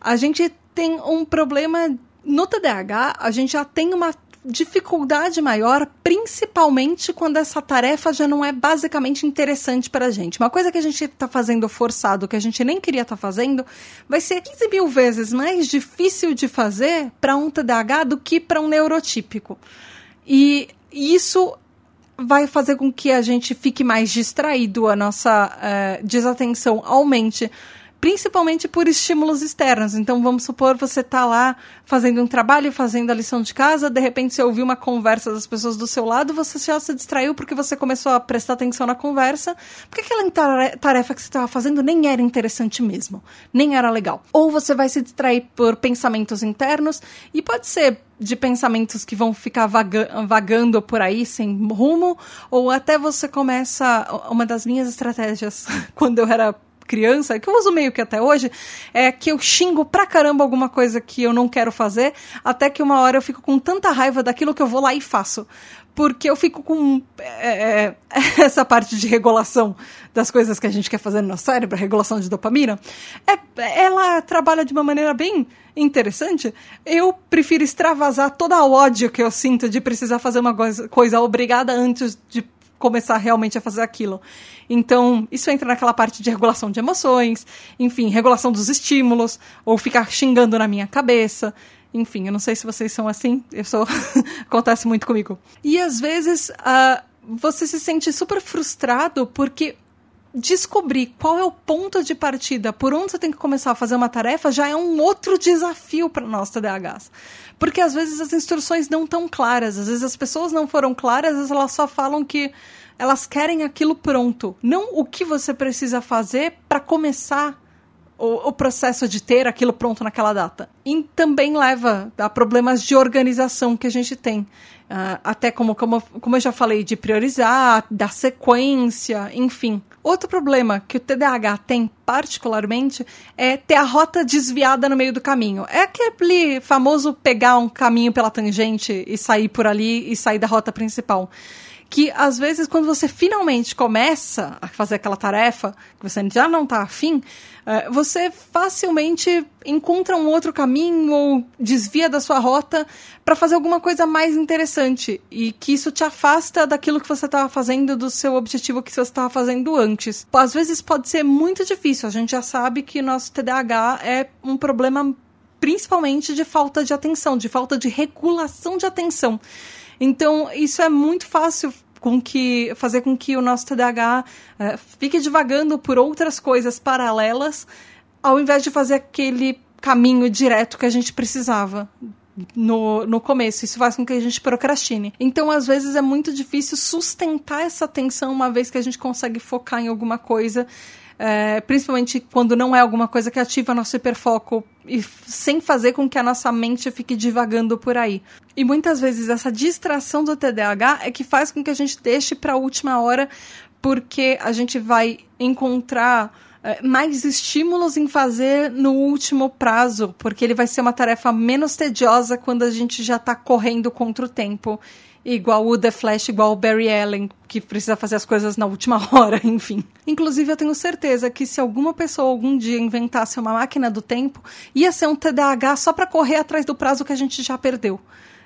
Speaker 1: A gente tem um problema no TDAH, a gente já tem uma dificuldade maior, principalmente quando essa tarefa já não é basicamente interessante para a gente. Uma coisa que a gente está fazendo forçado, que a gente nem queria estar tá fazendo, vai ser 15 mil vezes mais difícil de fazer para um TDAH do que para um neurotípico. E isso vai fazer com que a gente fique mais distraído, a nossa uh, desatenção aumente principalmente por estímulos externos. Então, vamos supor você tá lá fazendo um trabalho, fazendo a lição de casa, de repente você ouviu uma conversa das pessoas do seu lado, você já se distraiu porque você começou a prestar atenção na conversa, porque aquela tarefa que você estava fazendo nem era interessante mesmo, nem era legal. Ou você vai se distrair por pensamentos internos, e pode ser de pensamentos que vão ficar vaga vagando por aí sem rumo, ou até você começa. Uma das minhas estratégias quando eu era criança, que eu uso meio que até hoje, é que eu xingo pra caramba alguma coisa que eu não quero fazer, até que uma hora eu fico com tanta raiva daquilo que eu vou lá e faço. Porque eu fico com é, é essa parte de regulação das coisas que a gente quer fazer no nosso cérebro, a regulação de dopamina, é, ela trabalha de uma maneira bem interessante. Eu prefiro extravasar toda a ódio que eu sinto de precisar fazer uma coisa, coisa obrigada antes de começar realmente a fazer aquilo. Então, isso entra naquela parte de regulação de emoções, enfim, regulação dos estímulos, ou ficar xingando na minha cabeça. Enfim, eu não sei se vocês são assim, eu sou. acontece muito comigo. E às vezes uh, você se sente super frustrado porque descobrir qual é o ponto de partida, por onde você tem que começar a fazer uma tarefa, já é um outro desafio para nós TDAHs. Porque às vezes as instruções não estão claras, às vezes as pessoas não foram claras, às vezes elas só falam que elas querem aquilo pronto, não o que você precisa fazer para começar o, o, processo de ter aquilo pronto naquela data. E também leva a problemas de organização que a gente tem. Uh, até como, como, como eu já falei, de priorizar, da sequência, enfim. Outro problema que o TDAH tem particularmente é ter a rota desviada no meio do caminho. É aquele famoso pegar um caminho pela tangente e sair por ali e sair da rota principal que às vezes quando você finalmente começa a fazer aquela tarefa que você já não está afim, é, você facilmente encontra um outro caminho ou desvia da sua rota para fazer alguma coisa mais interessante e que isso te afasta daquilo que você estava fazendo, do seu objetivo que você estava fazendo antes. Às vezes pode ser muito difícil, a gente já sabe que nosso TDAH é um problema principalmente de falta de atenção, de falta de regulação de atenção. Então, isso é muito fácil com que fazer com que o nosso TDAH é, fique divagando por outras coisas paralelas, ao invés de fazer aquele caminho direto que a gente precisava no, no começo. Isso faz com que a gente procrastine. Então, às vezes, é muito difícil sustentar essa atenção uma vez que a gente consegue focar em alguma coisa é, principalmente quando não é alguma coisa que ativa nosso hiperfoco e sem fazer com que a nossa mente fique divagando por aí. E muitas vezes essa distração do TDAH é que faz com que a gente deixe para a última hora, porque a gente vai encontrar é, mais estímulos em fazer no último prazo, porque ele vai ser uma tarefa menos tediosa quando a gente já está correndo contra o tempo igual o The Flash, igual o Barry Allen, que precisa fazer as coisas na última hora, enfim. Inclusive, eu tenho certeza que se alguma pessoa algum dia inventasse uma máquina do tempo, ia ser um TDAH só para correr atrás do prazo que a gente já perdeu.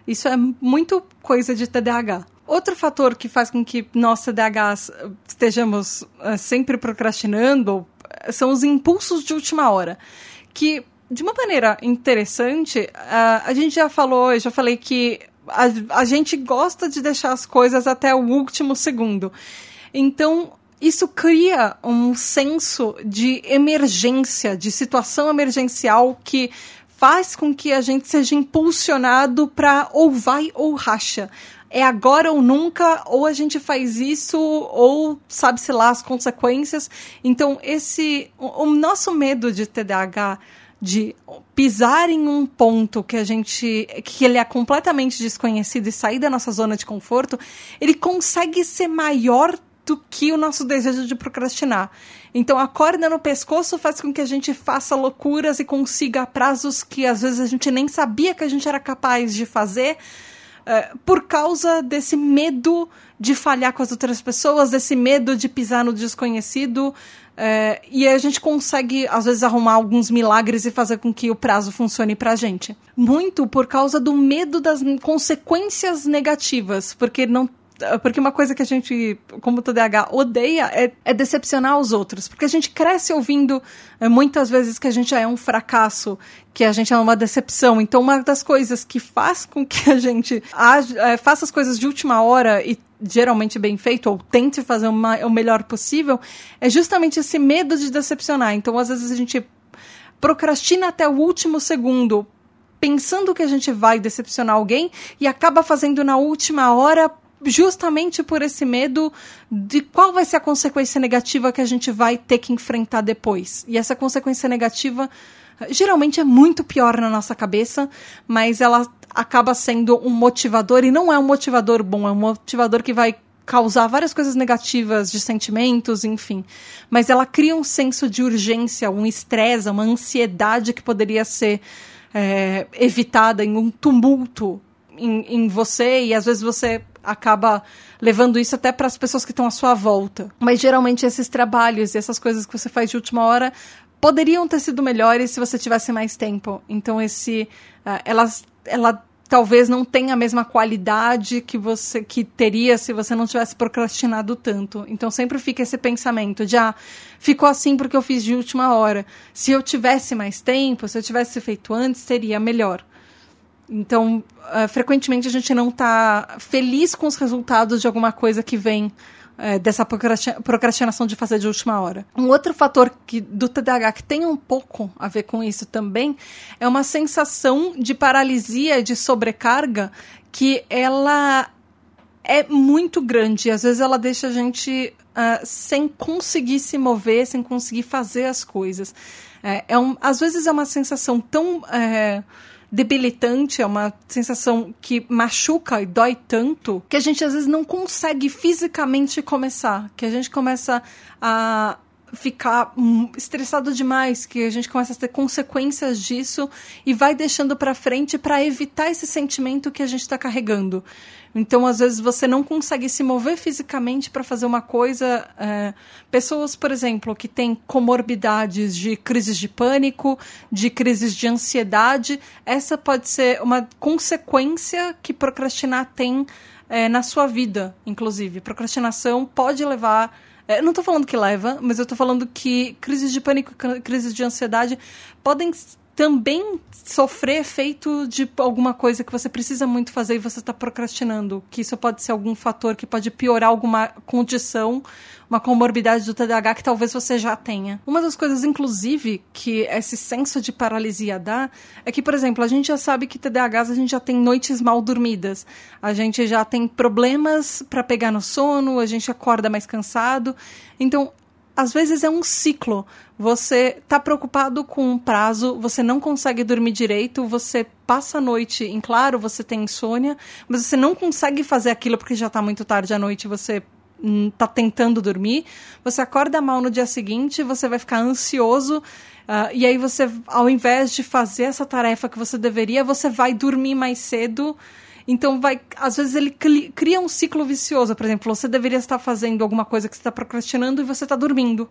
Speaker 1: Isso é muito coisa de TDAH. Outro fator que faz com que nós TDAHs estejamos uh, sempre procrastinando são os impulsos de última hora. Que, de uma maneira interessante, a gente já falou, eu já falei que a, a gente gosta de deixar as coisas até o último segundo. Então, isso cria um senso de emergência, de situação emergencial que faz com que a gente seja impulsionado para ou vai ou racha. é agora ou nunca, ou a gente faz isso, ou sabe-se lá as consequências. Então, esse. O, o nosso medo de TDAH de pisar em um ponto que a gente que ele é completamente desconhecido e sair da nossa zona de conforto, ele consegue ser maior do que o nosso desejo de procrastinar. Então a corda no pescoço faz com que a gente faça loucuras e consiga prazos que às vezes a gente nem sabia que a gente era capaz de fazer. Uh, por causa desse medo de falhar com as outras pessoas, desse medo de pisar no desconhecido, é, e a gente consegue, às vezes, arrumar alguns milagres e fazer com que o prazo funcione pra gente. Muito por causa do medo das consequências negativas, porque não porque uma coisa que a gente, como TDAH, odeia é, é, decepcionar os outros. Porque a gente cresce ouvindo é, muitas vezes que a gente é um fracasso, que a gente é uma decepção. Então, uma das coisas que faz com que a gente age, é, faça as coisas de última hora e geralmente bem feito, ou tente fazer uma, o melhor possível, é justamente esse medo de decepcionar. Então, às vezes, a gente procrastina até o último segundo, pensando que a gente vai decepcionar alguém e acaba fazendo na última hora justamente por esse medo de qual vai ser a consequência negativa que a gente vai ter que enfrentar depois. E essa consequência negativa geralmente é muito pior na nossa cabeça, mas ela acaba sendo um motivador e não é um motivador bom, é um motivador que vai causar várias coisas negativas de sentimentos, enfim. Mas ela cria um senso de urgência, um estresse, uma ansiedade que poderia ser é, evitada em um tumulto em, em você e às vezes você acaba levando isso até para as pessoas que estão à sua volta. Mas geralmente esses trabalhos e essas coisas que você faz de última hora poderiam ter sido melhores se você tivesse mais tempo. Então esse, uh, ela, ela talvez não tenha a mesma qualidade que você que teria se você não tivesse procrastinado tanto. Então sempre fica esse pensamento de ah, ficou assim porque eu fiz de última hora. Se eu tivesse mais tempo, se eu tivesse feito antes, seria melhor. Então, uh, frequentemente a gente não está feliz com os resultados de alguma coisa que vem é, dessa procrastinação de fazer de última hora. Um outro fator que, do TDAH que tem um pouco a ver com isso também é uma sensação de paralisia, de sobrecarga, que ela é muito grande. Às vezes ela deixa a gente uh, sem conseguir se mover, sem conseguir fazer as coisas. É, é um, às vezes é uma sensação tão. É, debilitante, é uma sensação que machuca e dói tanto que a gente às vezes não consegue fisicamente começar, que a gente começa a ficar estressado demais, que a gente começa a ter consequências disso e vai deixando para frente para evitar esse sentimento que a gente está carregando. Então, às vezes, você não consegue se mover fisicamente para fazer uma coisa. É, pessoas, por exemplo, que têm comorbidades de crises de pânico, de crises de ansiedade, essa pode ser uma consequência que procrastinar tem é, na sua vida, inclusive. Procrastinação pode levar. É, não estou falando que leva, mas eu estou falando que crises de pânico crises de ansiedade podem também sofrer efeito de alguma coisa que você precisa muito fazer e você está procrastinando. Que isso pode ser algum fator que pode piorar alguma condição, uma comorbidade do TDAH que talvez você já tenha. Uma das coisas, inclusive, que esse senso de paralisia dá é que, por exemplo, a gente já sabe que TDAHs a gente já tem noites mal dormidas, a gente já tem problemas para pegar no sono, a gente acorda mais cansado. Então, às vezes é um ciclo. Você está preocupado com um prazo, você não consegue dormir direito, você passa a noite em claro, você tem insônia, mas você não consegue fazer aquilo porque já está muito tarde à noite, você está tentando dormir, você acorda mal no dia seguinte, você vai ficar ansioso, uh, e aí você, ao invés de fazer essa tarefa que você deveria, você vai dormir mais cedo então vai, às vezes ele cria um ciclo vicioso. Por exemplo, você deveria estar fazendo alguma coisa que você está procrastinando e você está dormindo.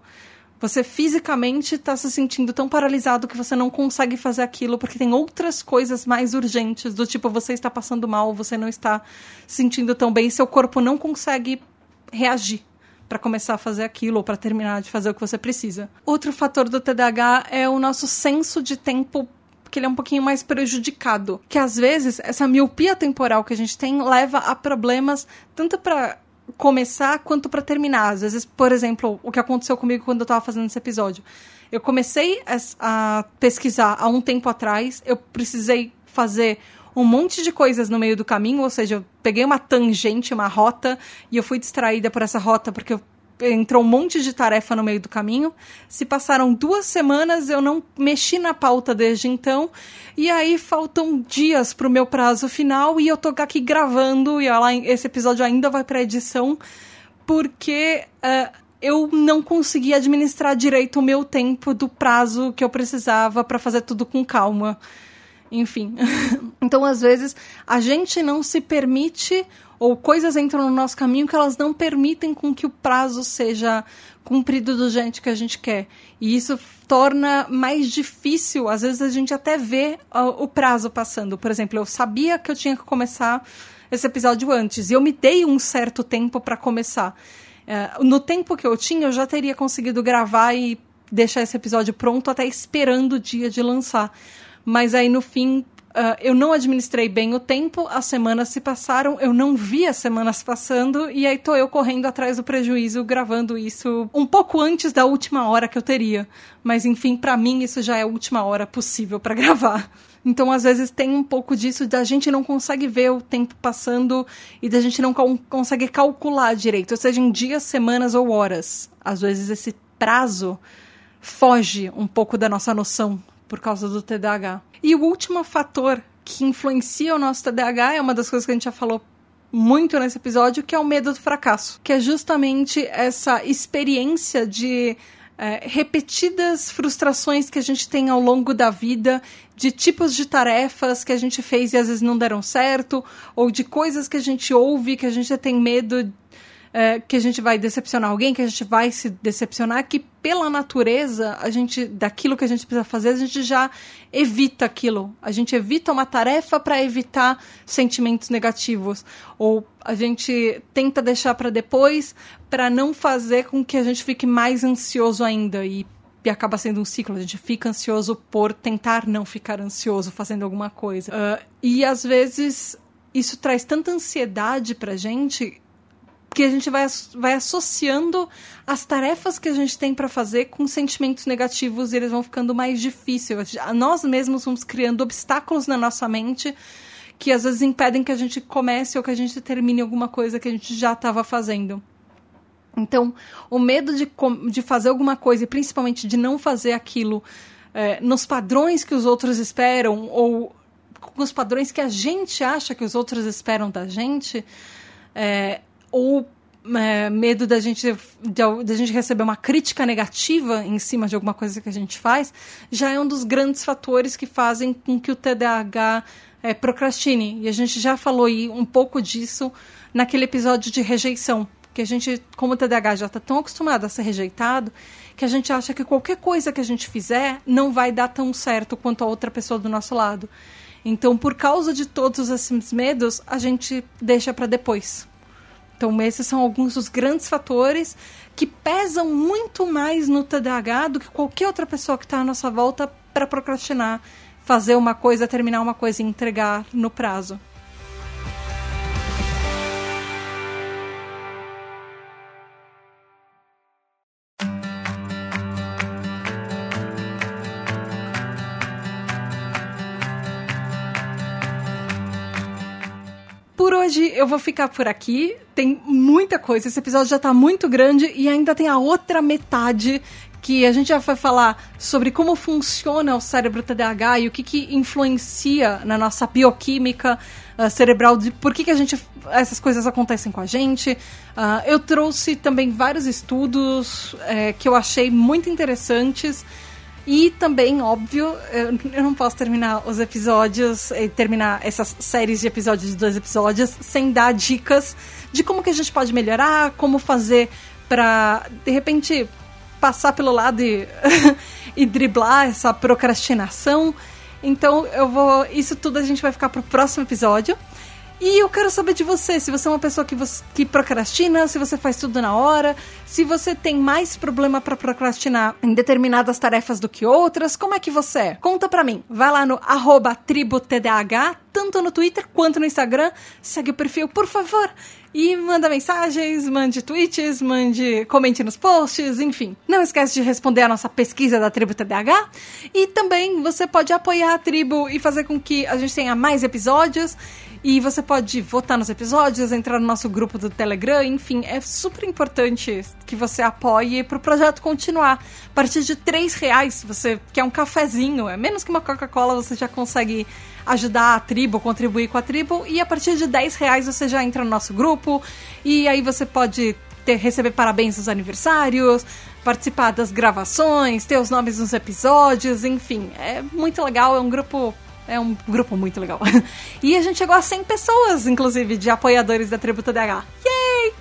Speaker 1: Você fisicamente está se sentindo tão paralisado que você não consegue fazer aquilo porque tem outras coisas mais urgentes, do tipo você está passando mal, você não está se sentindo tão bem, seu corpo não consegue reagir para começar a fazer aquilo ou para terminar de fazer o que você precisa. Outro fator do TDAH é o nosso senso de tempo que ele é um pouquinho mais prejudicado. Que às vezes essa miopia temporal que a gente tem leva a problemas tanto para começar quanto para terminar. Às vezes, por exemplo, o que aconteceu comigo quando eu estava fazendo esse episódio. Eu comecei a pesquisar há um tempo atrás, eu precisei fazer um monte de coisas no meio do caminho, ou seja, eu peguei uma tangente, uma rota, e eu fui distraída por essa rota porque eu entrou um monte de tarefa no meio do caminho. Se passaram duas semanas, eu não mexi na pauta desde então. E aí faltam dias para o meu prazo final e eu tô aqui gravando e lá esse episódio ainda vai para edição porque uh, eu não consegui administrar direito o meu tempo do prazo que eu precisava para fazer tudo com calma. Enfim. então, às vezes, a gente não se permite ou coisas entram no nosso caminho que elas não permitem com que o prazo seja cumprido do jeito que a gente quer. E isso torna mais difícil, às vezes a gente até vê uh, o prazo passando. Por exemplo, eu sabia que eu tinha que começar esse episódio antes e eu me dei um certo tempo para começar. Uh, no tempo que eu tinha, eu já teria conseguido gravar e deixar esse episódio pronto até esperando o dia de lançar. Mas aí no fim Uh, eu não administrei bem o tempo, as semanas se passaram, eu não vi as semanas passando, e aí tô eu correndo atrás do prejuízo, gravando isso um pouco antes da última hora que eu teria. Mas enfim, para mim isso já é a última hora possível para gravar. Então, às vezes, tem um pouco disso da gente não consegue ver o tempo passando e da gente não consegue calcular direito, ou seja, em dias, semanas ou horas. Às vezes, esse prazo foge um pouco da nossa noção por causa do TDAH. E o último fator que influencia o nosso TDAH é uma das coisas que a gente já falou muito nesse episódio, que é o medo do fracasso, que é justamente essa experiência de é, repetidas frustrações que a gente tem ao longo da vida, de tipos de tarefas que a gente fez e às vezes não deram certo, ou de coisas que a gente ouve que a gente tem medo é, que a gente vai decepcionar alguém, que a gente vai se decepcionar, que pela natureza, a gente, daquilo que a gente precisa fazer, a gente já evita aquilo. A gente evita uma tarefa para evitar sentimentos negativos. Ou a gente tenta deixar para depois para não fazer com que a gente fique mais ansioso ainda. E e acaba sendo um ciclo. A gente fica ansioso por tentar não ficar ansioso fazendo alguma coisa. Uh, e às vezes isso traz tanta ansiedade pra gente que a gente vai, vai associando as tarefas que a gente tem para fazer com sentimentos negativos e eles vão ficando mais difíceis. Nós mesmos vamos criando obstáculos na nossa mente que às vezes impedem que a gente comece ou que a gente termine alguma coisa que a gente já estava fazendo. Então, o medo de, de fazer alguma coisa e principalmente de não fazer aquilo é, nos padrões que os outros esperam ou com os padrões que a gente acha que os outros esperam da gente, é, ou é, medo da gente, de, de, a gente receber uma crítica negativa em cima de alguma coisa que a gente faz, já é um dos grandes fatores que fazem com que o TDAH é, procrastine. E a gente já falou aí um pouco disso naquele episódio de rejeição. Que a gente, como o TDAH já está tão acostumado a ser rejeitado, que a gente acha que qualquer coisa que a gente fizer não vai dar tão certo quanto a outra pessoa do nosso lado. Então, por causa de todos esses medos, a gente deixa para depois. Então, esses são alguns dos grandes fatores que pesam muito mais no TDAH do que qualquer outra pessoa que está à nossa volta para procrastinar, fazer uma coisa, terminar uma coisa e entregar no prazo. Hoje eu vou ficar por aqui. Tem muita coisa. Esse episódio já tá muito grande e ainda tem a outra metade que a gente já vai falar sobre como funciona o cérebro TDAH e o que, que influencia na nossa bioquímica uh, cerebral, de por que, que a gente essas coisas acontecem com a gente. Uh, eu trouxe também vários estudos uh, que eu achei muito interessantes. E também, óbvio, eu não posso terminar os episódios, eh, terminar essas séries de episódios de dois episódios, sem dar dicas de como que a gente pode melhorar, como fazer para de repente, passar pelo lado e, e driblar essa procrastinação. Então, eu vou. Isso tudo a gente vai ficar pro próximo episódio. E eu quero saber de você, se você é uma pessoa que, você, que procrastina, se você faz tudo na hora, se você tem mais problema para procrastinar em determinadas tarefas do que outras, como é que você é? Conta pra mim. Vai lá no arroba tributdh, tanto no Twitter quanto no Instagram. Segue o perfil, por favor. e manda mensagens, mande tweets, mande comente nos posts, enfim. Não esquece de responder a nossa pesquisa da tribo TDAH e também você pode apoiar a tribo e fazer com que a gente tenha mais episódios e você pode votar nos episódios, entrar no nosso grupo do Telegram, enfim, é super importante que você apoie para o projeto continuar. A partir de três reais, você quer um cafezinho, é menos que uma Coca-Cola, você já consegue ajudar a tribo, contribuir com a tribo, e a partir de 10 reais você já entra no nosso grupo, e aí você pode ter, receber parabéns nos aniversários, participar das gravações, ter os nomes nos episódios, enfim, é muito legal, é um grupo é um grupo muito legal. e a gente chegou a 100 pessoas, inclusive, de apoiadores da tribo TDAH. Yay!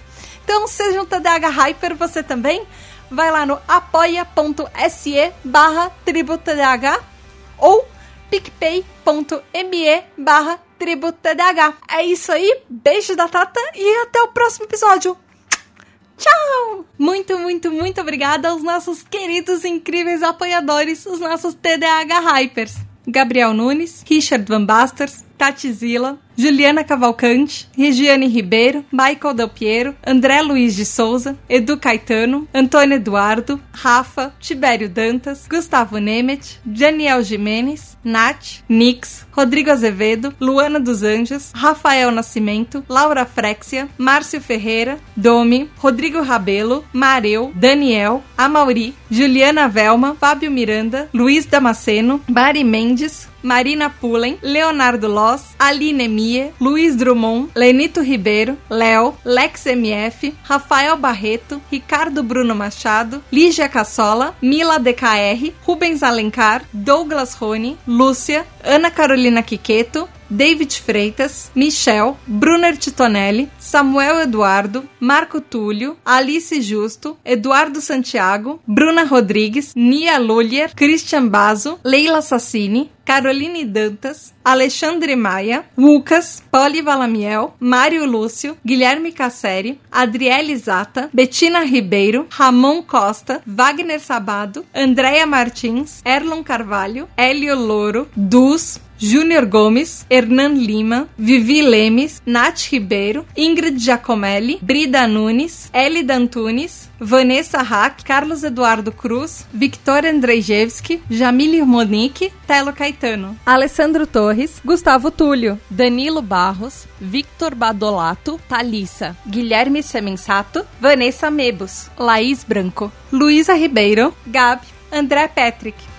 Speaker 1: Então, seja um TDAH Hyper você também. Vai lá no apoia.se barra tribo ou picpay.me barra tribo. É isso aí, beijo da Tata e até o próximo episódio. Tchau! Muito, muito, muito obrigada aos nossos queridos e incríveis apoiadores, os nossos TDAH Hypers. Gabriel Nunes, Richard Van Basters, Tati Zila, Juliana Cavalcante, Regiane Ribeiro, Michael Del Piero, André Luiz de Souza, Edu Caetano, Antônio Eduardo, Rafa, Tibério Dantas, Gustavo Nemet, Daniel Jimenez, Nath, Nix, Rodrigo Azevedo, Luana dos Anjos, Rafael Nascimento, Laura Frexia, Márcio Ferreira, Domi, Rodrigo Rabelo, Mareu, Daniel, Amauri, Juliana Velma, Fábio Miranda, Luiz Damasceno, Mari Mendes, Marina Pullen, Leonardo Loss, Aline Mie, Luiz Drummond, Lenito Ribeiro, Léo, Lex MF, Rafael Barreto, Ricardo Bruno Machado, Lígia Cassola, Mila DKR, Rubens Alencar, Douglas Rony, Lúcia, Ana Carolina Quiqueto, David Freitas, Michel, Brunner Titonelli, Samuel Eduardo, Marco Túlio, Alice Justo, Eduardo Santiago, Bruna Rodrigues, Nia Lulier, Christian Bazo, Leila Sassini, Caroline Dantas, Alexandre Maia, Lucas, Poli Valamiel, Mário Lúcio, Guilherme Casseri, Adriele Zata, Betina Ribeiro, Ramon Costa, Wagner Sabado, Andréia Martins, Erlon Carvalho, Hélio Louro, Dus, Júnior Gomes, Hernan Lima, Vivi Lemes, Nath Ribeiro, Ingrid Giacomelli, Brida Nunes, Elida Antunes, Vanessa Hack, Carlos Eduardo Cruz, Victor Andrzejewski, Jamile Monique, Telo Caetano, Alessandro Torres, Gustavo Túlio, Danilo Barros, Victor Badolato, Thalissa, Guilherme Semensato, Vanessa Mebos, Laís Branco, Luísa Ribeiro, Gabi, André Patrick,